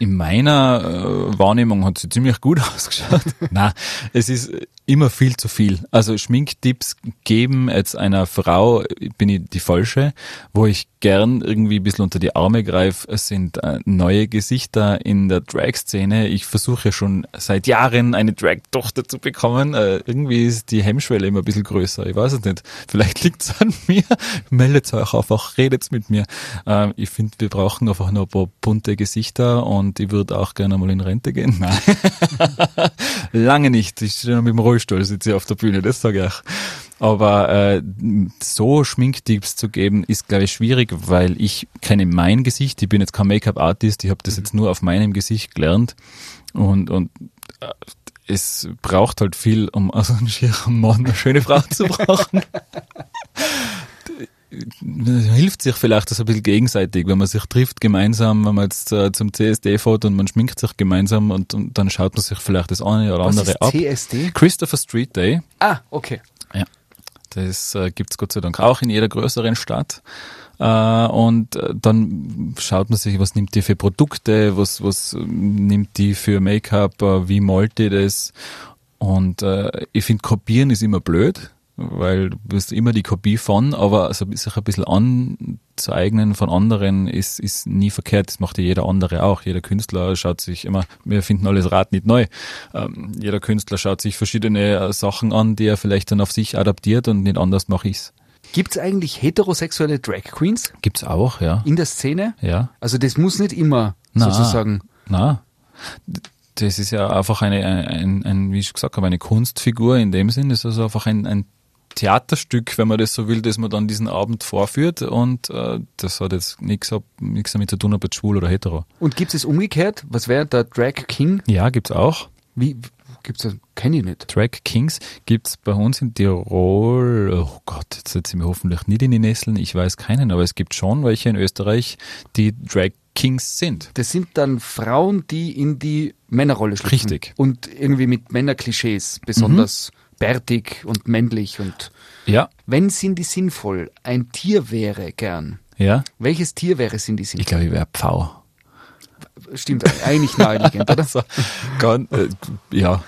[SPEAKER 4] in meiner äh, Wahrnehmung hat sie ziemlich gut ausgeschaut. Na, es ist immer viel zu viel. Also Schminktipps geben jetzt einer Frau, bin ich die falsche, wo ich gern irgendwie ein bisschen unter die Arme greife, es sind äh, neue Gesichter in der Drag-Szene. Ich versuche schon seit Jahren eine Drag-Tochter zu bekommen. Äh, irgendwie ist die Hemmschwelle immer ein bisschen größer. Ich weiß es nicht. Vielleicht liegt es an mir. Meldet euch einfach, redet mit mir. Äh, ich finde, wir brauchen einfach noch ein paar bunte Gesichter und ich würde auch gerne mal in Rente gehen. Nein. Lange nicht. Ich stehe noch mit dem Rollstuhl, sitze auf der Bühne, das sage ich auch. Aber äh, so Schminktipps zu geben, ist, glaube ich, schwierig, weil ich kenne mein Gesicht. Ich bin jetzt kein Make-up-Artist, ich habe das jetzt nur auf meinem Gesicht gelernt. Und, und äh, es braucht halt viel, um aus einem schieren Mann eine schöne Frau zu brauchen. hilft sich vielleicht das ein bisschen gegenseitig, wenn man sich trifft gemeinsam, wenn man jetzt äh, zum CSD fährt und man schminkt sich gemeinsam und, und dann schaut man sich vielleicht das eine oder
[SPEAKER 3] Was
[SPEAKER 4] andere
[SPEAKER 3] ist
[SPEAKER 4] ab.
[SPEAKER 3] CSD?
[SPEAKER 4] Christopher Street Day,
[SPEAKER 3] Ah, okay.
[SPEAKER 4] ja, das äh, gibt's Gott sei Dank auch in jeder größeren Stadt. Äh, und äh, dann schaut man sich, was nimmt die für Produkte, was, was äh, nimmt die für Make-up, äh, wie malt die das. Und äh, ich finde, kopieren ist immer blöd, weil du bist immer die Kopie von, aber also sich ein bisschen anzueignen von anderen ist, ist nie verkehrt. Das macht ja jeder andere auch. Jeder Künstler schaut sich immer, wir finden alles Rad nicht neu. Ähm, jeder Künstler schaut sich verschiedene äh, Sachen an, die er vielleicht dann auf sich adaptiert und nicht anders mache ich's.
[SPEAKER 3] Gibt es eigentlich heterosexuelle Drag Queens
[SPEAKER 4] Gibt's auch, ja.
[SPEAKER 3] in der Szene?
[SPEAKER 4] Ja.
[SPEAKER 3] Also das muss nicht immer
[SPEAKER 4] Na.
[SPEAKER 3] sozusagen.
[SPEAKER 4] Na, das ist ja einfach eine, ein, ein, wie ich gesagt habe, eine Kunstfigur in dem Sinn. Das ist also einfach ein, ein Theaterstück, wenn man das so will, das man dann diesen Abend vorführt und äh, das hat jetzt nichts damit zu tun, ob jetzt schwul oder hetero.
[SPEAKER 3] Und gibt es umgekehrt? Was wäre der Drag King?
[SPEAKER 4] Ja, gibt's auch.
[SPEAKER 3] Wie gibt's das? Kenne ich nicht.
[SPEAKER 4] Drag Kings gibt's bei uns in Tirol, oh Gott, jetzt setze ich mir hoffentlich nicht in die Nesseln, ich weiß keinen, aber es gibt schon welche in Österreich, die Drag Kings sind.
[SPEAKER 3] Das sind dann Frauen, die in die Männerrolle schlüpfen.
[SPEAKER 4] Richtig.
[SPEAKER 3] Und irgendwie mit Männerklischees, besonders bärtig und männlich. Und
[SPEAKER 4] Ja,
[SPEAKER 3] wenn Cindy sinnvoll ein Tier wäre, gern.
[SPEAKER 4] ja.
[SPEAKER 3] Welches Tier wäre Cindy
[SPEAKER 4] Ich
[SPEAKER 3] sinnvoll?
[SPEAKER 4] glaube, ich wäre Pfau.
[SPEAKER 3] Stimmt, eigentlich naheliegend, oder?
[SPEAKER 4] Also, ganz, äh, ja,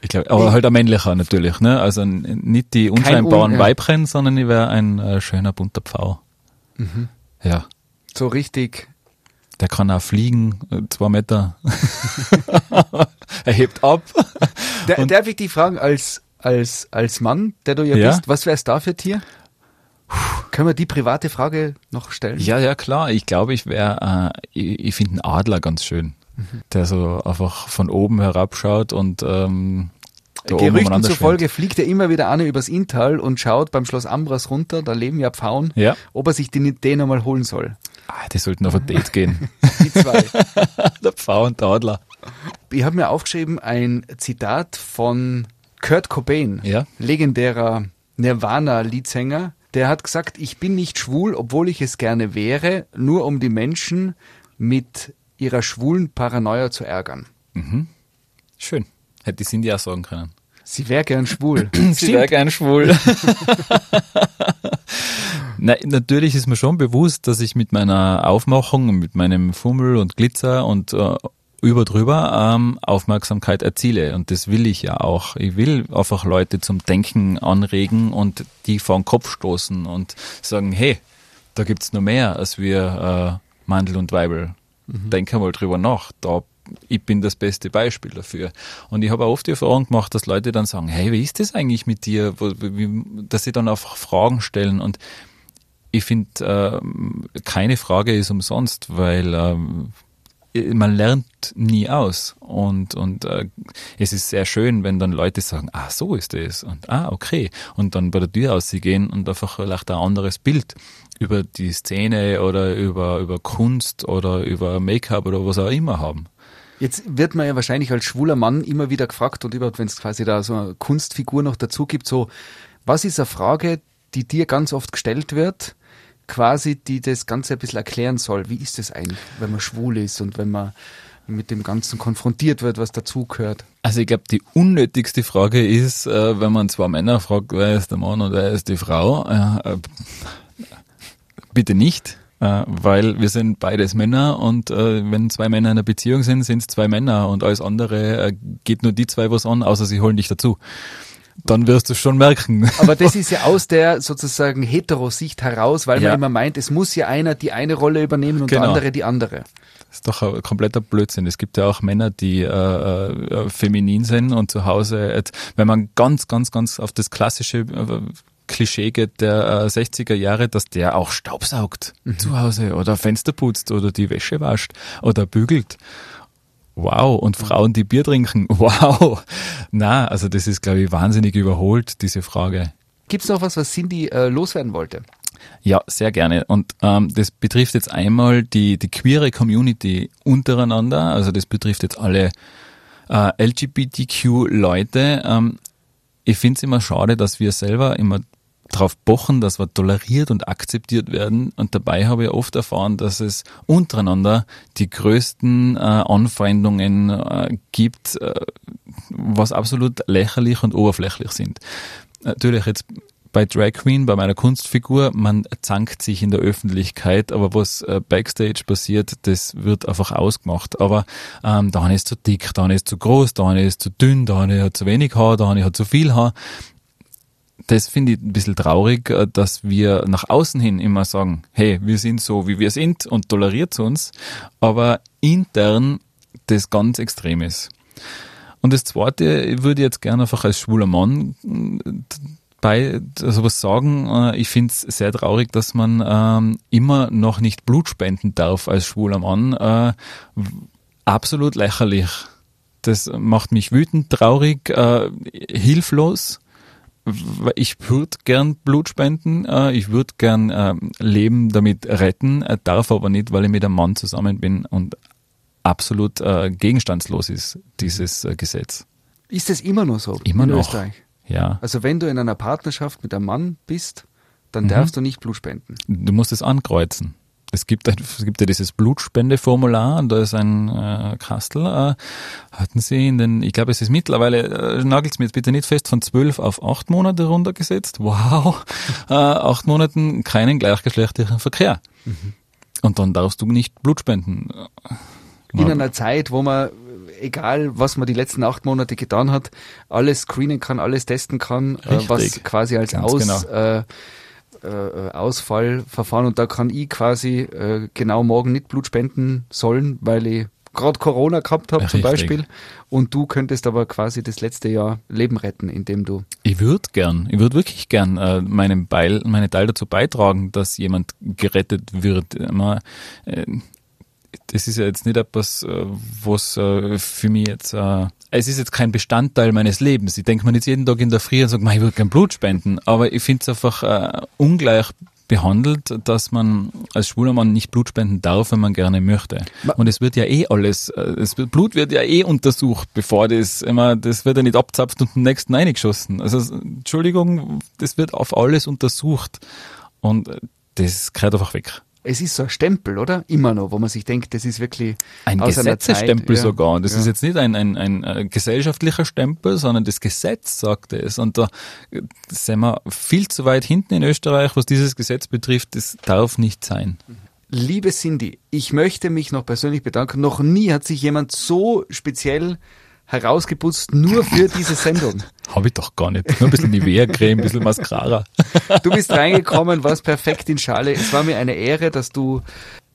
[SPEAKER 4] ich glaube, aber halt ein männlicher natürlich, ne? Also nicht die unscheinbaren
[SPEAKER 3] Un-.
[SPEAKER 4] Weibchen, sondern ich wäre ein äh, schöner bunter Pfau.
[SPEAKER 3] Mhm.
[SPEAKER 4] Ja,
[SPEAKER 3] So richtig.
[SPEAKER 4] der kann auch fliegen, äh, zwei Meter. er hebt ab.
[SPEAKER 3] Der, darf ich dich fragen, als, als, als Mann, der du ja,
[SPEAKER 4] Ja.
[SPEAKER 3] bist, was wär's da für Tier? Können wir die private Frage noch stellen?
[SPEAKER 4] Ja, ja, klar. Ich glaube, ich wäre, äh, ich, ich finde einen Adler ganz schön, der so einfach von oben herabschaut und ähm,
[SPEAKER 3] Gerüchten zufolge fliegt er immer wieder einer übers Inntal und schaut beim Schloss Ambras runter, da leben ja Pfauen,
[SPEAKER 4] Ja.
[SPEAKER 3] ob er sich den, den einmal holen soll.
[SPEAKER 4] Ah, die sollten auf ein Date gehen.
[SPEAKER 3] Die zwei.
[SPEAKER 4] der Pfau und der Adler.
[SPEAKER 3] ich habe mir aufgeschrieben ein Zitat von Kurt Cobain,
[SPEAKER 4] Ja.
[SPEAKER 3] legendärer Nirvana-Liedsänger. Der hat gesagt, ich bin nicht schwul, obwohl ich es gerne wäre, nur um die Menschen mit ihrer schwulen Paranoia zu ärgern.
[SPEAKER 4] Schön. Hätte die Cindy auch sagen können.
[SPEAKER 3] Sie wäre gern schwul.
[SPEAKER 4] Sie wäre gern schwul. Na, natürlich ist mir schon bewusst, dass ich mit meiner Aufmachung, und mit meinem Fummel und Glitzer und äh, über drüber ähm, Aufmerksamkeit erziele. Und das will ich ja auch. Ich will einfach Leute zum Denken anregen und die vor den Kopf stoßen und sagen, hey, da gibt's noch mehr als wir äh, Mandel und Weibel. Denk einmal drüber nach. Da ich bin das beste Beispiel dafür. Und ich habe auch oft die Erfahrung gemacht, dass Leute dann sagen, hey, wie ist das eigentlich mit dir? Dass sie dann einfach Fragen stellen. Und ich finde, ähm, keine Frage ist umsonst, weil ähm, man lernt nie aus. Und, und äh, es ist sehr schön, wenn dann Leute sagen, ah, so ist es. Und ah, okay. Und dann bei der Tür ausgehen und einfach vielleicht ein anderes Bild über die Szene oder über, über Kunst oder über Make-up oder was auch immer haben.
[SPEAKER 3] Jetzt wird man ja wahrscheinlich als schwuler Mann immer wieder gefragt und überhaupt, wenn es quasi da so eine Kunstfigur noch dazu gibt, so, was ist eine Frage, die dir ganz oft gestellt wird, quasi, die das Ganze ein bisschen erklären soll. Wie ist es eigentlich, wenn man schwul ist und wenn man mit dem Ganzen konfrontiert wird, was dazugehört?
[SPEAKER 4] Also ich glaube, die unnötigste Frage ist, äh, wenn man zwei Männer fragt, wer ist der Mann und wer ist die Frau, äh, bitte nicht. Äh, weil wir sind beides Männer und wenn zwei Männer in einer Beziehung sind, sind es zwei Männer und alles andere geht nur die zwei was an, außer sie holen dich dazu. Dann wirst du schon merken.
[SPEAKER 3] Aber das ist ja aus der sozusagen Heterosicht heraus, weil
[SPEAKER 4] Ja.
[SPEAKER 3] man immer meint, es muss ja einer die eine Rolle übernehmen und der
[SPEAKER 4] Genau.
[SPEAKER 3] andere die andere.
[SPEAKER 4] Das ist doch ein kompletter Blödsinn. Es gibt ja auch Männer, die äh, äh, feminin sind und zu Hause, jetzt, wenn man ganz, ganz, ganz auf das klassische äh, Klischee geht der äh, 60er Jahre, dass der auch Staubsaugt zu Hause oder Fenster putzt oder die Wäsche wascht oder bügelt. Wow, und Frauen, die Bier trinken. Wow. Na, also das ist, glaube ich, wahnsinnig überholt, diese Frage.
[SPEAKER 3] Gibt's noch was, was Cindy äh, loswerden wollte?
[SPEAKER 4] Ja, sehr gerne. Und ähm, das betrifft jetzt einmal die, die queere Community untereinander. Also das betrifft jetzt alle äh, LGBTQ-Leute. Ähm, ich finde es immer schade, dass wir selber immer drauf pochen, dass wir toleriert und akzeptiert werden. Und dabei habe ich oft erfahren, dass es untereinander die größten äh, Anfeindungen äh, gibt, äh, was absolut lächerlich und oberflächlich sind. Natürlich jetzt bei Drag Queen, bei meiner Kunstfigur, man zankt sich in der Öffentlichkeit, aber was äh, Backstage passiert, das wird einfach ausgemacht. Aber ähm, da eine ist zu dick, da eine ist zu groß, da eine ist zu dünn, da eine hat zu wenig Haar, da eine hat zu viel Haar. Das finde ich ein bisschen traurig, äh, dass wir nach außen hin immer sagen, hey, wir sind so, wie wir sind und toleriert uns, aber intern das ganz extrem ist. Und das Zweite ich würde jetzt gerne einfach als schwuler Mann bei sowas sagen. Äh, Ich finde es sehr traurig, dass man ähm, immer noch nicht Blut spenden darf als schwuler Mann. Äh, absolut lächerlich. Das macht mich wütend, traurig, äh, hilflos. Ich würde gern Blut spenden, äh, ich würde gern äh, Leben damit retten, äh, darf aber nicht, weil ich mit einem Mann zusammen bin und absolut äh, gegenstandslos ist, dieses äh, Gesetz.
[SPEAKER 3] Ist es immer noch so
[SPEAKER 4] Immer
[SPEAKER 3] in
[SPEAKER 4] noch.
[SPEAKER 3] Österreich?
[SPEAKER 4] Ja.
[SPEAKER 3] Also wenn du in einer Partnerschaft mit einem Mann bist,
[SPEAKER 4] Mhm.
[SPEAKER 3] dann darfst du nicht Blut spenden.
[SPEAKER 4] Du musst es ankreuzen. Es gibt, ein- es gibt ja dieses Blutspendeformular und da ist ein äh, Kastel. Äh, hatten Sie in den, ich glaube, es ist mittlerweile, äh, nagelt mir jetzt bitte nicht fest, von zwölf auf acht Monate runtergesetzt. Wow. Äh, acht Monaten keinen gleichgeschlechtlichen Verkehr. Und dann darfst du nicht Blut spenden.
[SPEAKER 3] In einer Zeit, wo man, egal was man die letzten acht Monate getan hat, alles screenen kann, alles testen kann, äh, was quasi als
[SPEAKER 4] Ganz
[SPEAKER 3] Aus,
[SPEAKER 4] genau.
[SPEAKER 3] äh, äh, Ausfallverfahren und da kann ich quasi äh, genau morgen nicht Blut spenden sollen, weil ich gerade Corona gehabt habe zum. Beispiel und du könntest aber quasi das letzte Jahr Leben retten, indem du
[SPEAKER 4] Ich würde gern, ich würde wirklich gern äh, meinen Beil, meine Teil dazu beitragen, dass jemand gerettet wird. Immer, äh, das ist ja jetzt nicht etwas, äh, was äh, für mich jetzt, äh, es ist jetzt kein Bestandteil meines Lebens. Ich denke mir jetzt jeden Tag in der Früh und sage, ich würde gern Blut spenden, aber ich finde es einfach äh, ungleich behandelt, dass man als schwuler Mann nicht Blut spenden darf, wenn man gerne möchte. Und es wird ja eh alles, äh, es wird, Blut wird ja eh untersucht, bevor das immer, das wird ja nicht abzapft und den nächsten eingeschossen. Also Entschuldigung, das wird auf alles untersucht und äh, das gehört einfach weg.
[SPEAKER 3] Es ist so ein Stempel, oder? Immer noch, wo man sich denkt, das ist wirklich
[SPEAKER 4] Ein
[SPEAKER 3] aus einer
[SPEAKER 4] Gesetzesstempel
[SPEAKER 3] Zeit, ja.
[SPEAKER 4] sogar. Und das
[SPEAKER 3] Ja.
[SPEAKER 4] ist jetzt nicht ein, ein, ein äh, gesellschaftlicher Stempel, sondern das Gesetz sagt es. Und da äh, sind wir viel zu weit hinten in Österreich, was dieses Gesetz betrifft. Das darf nicht sein.
[SPEAKER 3] Liebe Cindy, ich möchte mich noch persönlich bedanken. Noch nie hat sich jemand so speziell herausgeputzt, nur für diese Sendung.
[SPEAKER 4] Habe ich doch gar nicht. Nur ein bisschen Nivea-Creme, ein bisschen Mascara.
[SPEAKER 3] Du bist reingekommen, warst perfekt in Schale. Es war mir eine Ehre, dass du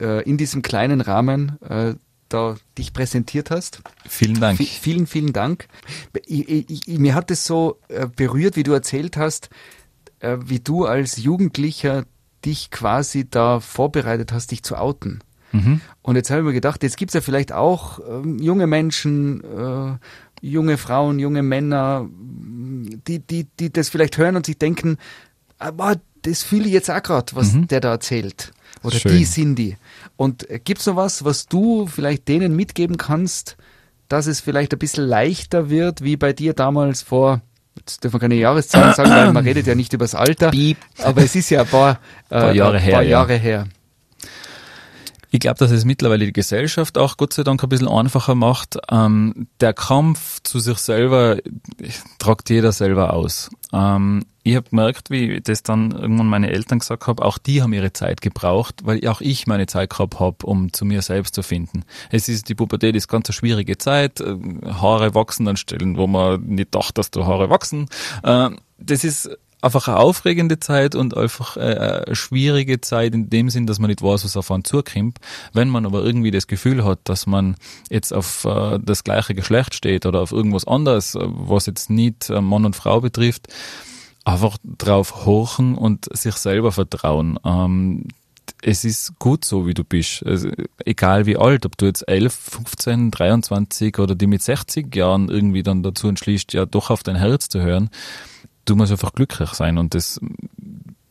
[SPEAKER 3] äh, in diesem kleinen Rahmen äh, da dich präsentiert hast.
[SPEAKER 4] Vielen Dank.
[SPEAKER 3] V vielen, vielen Dank. Ich, ich, ich, mir hat es so äh, berührt, wie du erzählt hast, äh, wie du als Jugendlicher dich quasi da vorbereitet hast, dich zu outen.
[SPEAKER 4] Mhm.
[SPEAKER 3] Und jetzt habe ich mir gedacht, jetzt gibt's ja vielleicht auch ähm, junge Menschen, äh, junge Frauen, junge Männer, die, die, die das vielleicht hören und sich denken, aber das fühle ich jetzt auch gerade, was
[SPEAKER 4] Mhm.
[SPEAKER 3] der da erzählt. Oder
[SPEAKER 4] Schön.
[SPEAKER 3] die sind die. Und äh, gibt's noch was, was du vielleicht denen mitgeben kannst, dass es vielleicht ein bisschen leichter wird, wie bei dir damals vor, jetzt dürfen wir keine Jahreszahlen sagen, weil man redet ja nicht übers Alter,
[SPEAKER 4] Piep.
[SPEAKER 3] aber es ist ja ein paar, äh,
[SPEAKER 4] Paar Jahre her,
[SPEAKER 3] paar
[SPEAKER 4] ja.
[SPEAKER 3] Jahre her.
[SPEAKER 4] Ich glaube, dass es mittlerweile die Gesellschaft auch Gott sei Dank ein bisschen einfacher macht. Ähm, der Kampf zu sich selber tragt jeder selber aus. Ähm, ich habe gemerkt, wie das dann irgendwann meine Eltern gesagt haben, auch die haben ihre Zeit gebraucht, weil auch ich meine Zeit gehabt habe, um zu mir selbst zu finden. Es ist die Pubertät ist ganz eine schwierige Zeit. Äh, Haare wachsen an Stellen, wo man nicht dachte, dass da Haare wachsen. Äh, das ist einfach eine aufregende Zeit und einfach eine schwierige Zeit in dem Sinn, dass man nicht weiß, was auf einen zukommt. Wenn man aber irgendwie das Gefühl hat, dass man jetzt auf äh, das gleiche Geschlecht steht oder auf irgendwas anderes, was jetzt nicht Mann und Frau betrifft, einfach drauf horchen und sich selber vertrauen. Ähm, es ist gut so, wie du bist. Also, egal wie alt, ob du jetzt 11, 15, 23 oder die mit 60 Jahren irgendwie dann dazu entschließt, ja doch auf dein Herz zu hören. Du musst einfach glücklich sein und das,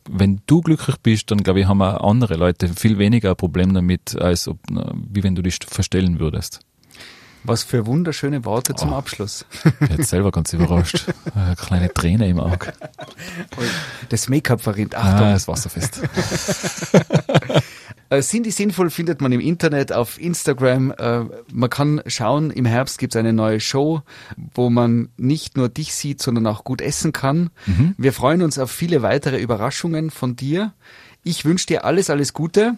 [SPEAKER 4] wenn du glücklich bist, dann glaube ich, haben auch andere Leute viel weniger ein Problem damit, als ob, wie wenn du dich verstellen würdest.
[SPEAKER 3] Was für wunderschöne Worte zum oh, Abschluss.
[SPEAKER 4] Jetzt selber ganz überrascht. Eine kleine Träne im Auge.
[SPEAKER 3] Das Make-up verrinnt. Achtung.
[SPEAKER 4] Ah, das Wasserfest.
[SPEAKER 3] Äh, Cindy Sinnvoll findet man im Internet, auf Instagram. Äh, man kann schauen, im Herbst gibt es eine neue Show, wo man nicht nur dich sieht, sondern auch gut essen kann. Mhm. Wir freuen uns auf viele weitere Überraschungen von dir. Ich wünsche dir alles, alles Gute.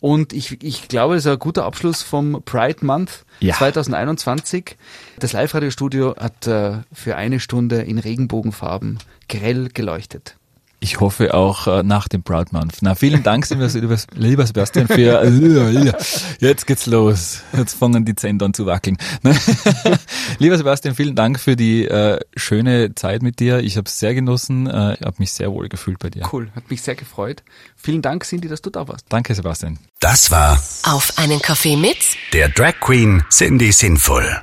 [SPEAKER 3] Und ich, ich glaube, es ist ein guter Abschluss vom Pride Month ja. 2021. Das Live-Radio-Studio hat äh, für eine Stunde in Regenbogenfarben grell geleuchtet.
[SPEAKER 4] Ich hoffe auch äh, nach dem Proud Month. Na, vielen Dank, lieber Sebastian, für jetzt geht's los. Jetzt fangen die Zähne an zu wackeln. lieber Sebastian, vielen Dank für die äh, schöne Zeit mit dir. Ich habe es sehr genossen. Äh, ich habe mich sehr wohl gefühlt bei dir.
[SPEAKER 3] Cool, hat mich sehr gefreut. Vielen Dank, Cindy, dass du da warst.
[SPEAKER 4] Danke, Sebastian.
[SPEAKER 1] Das war
[SPEAKER 2] Auf einen Kaffee mit
[SPEAKER 1] der Drag Queen Cindy Sinful.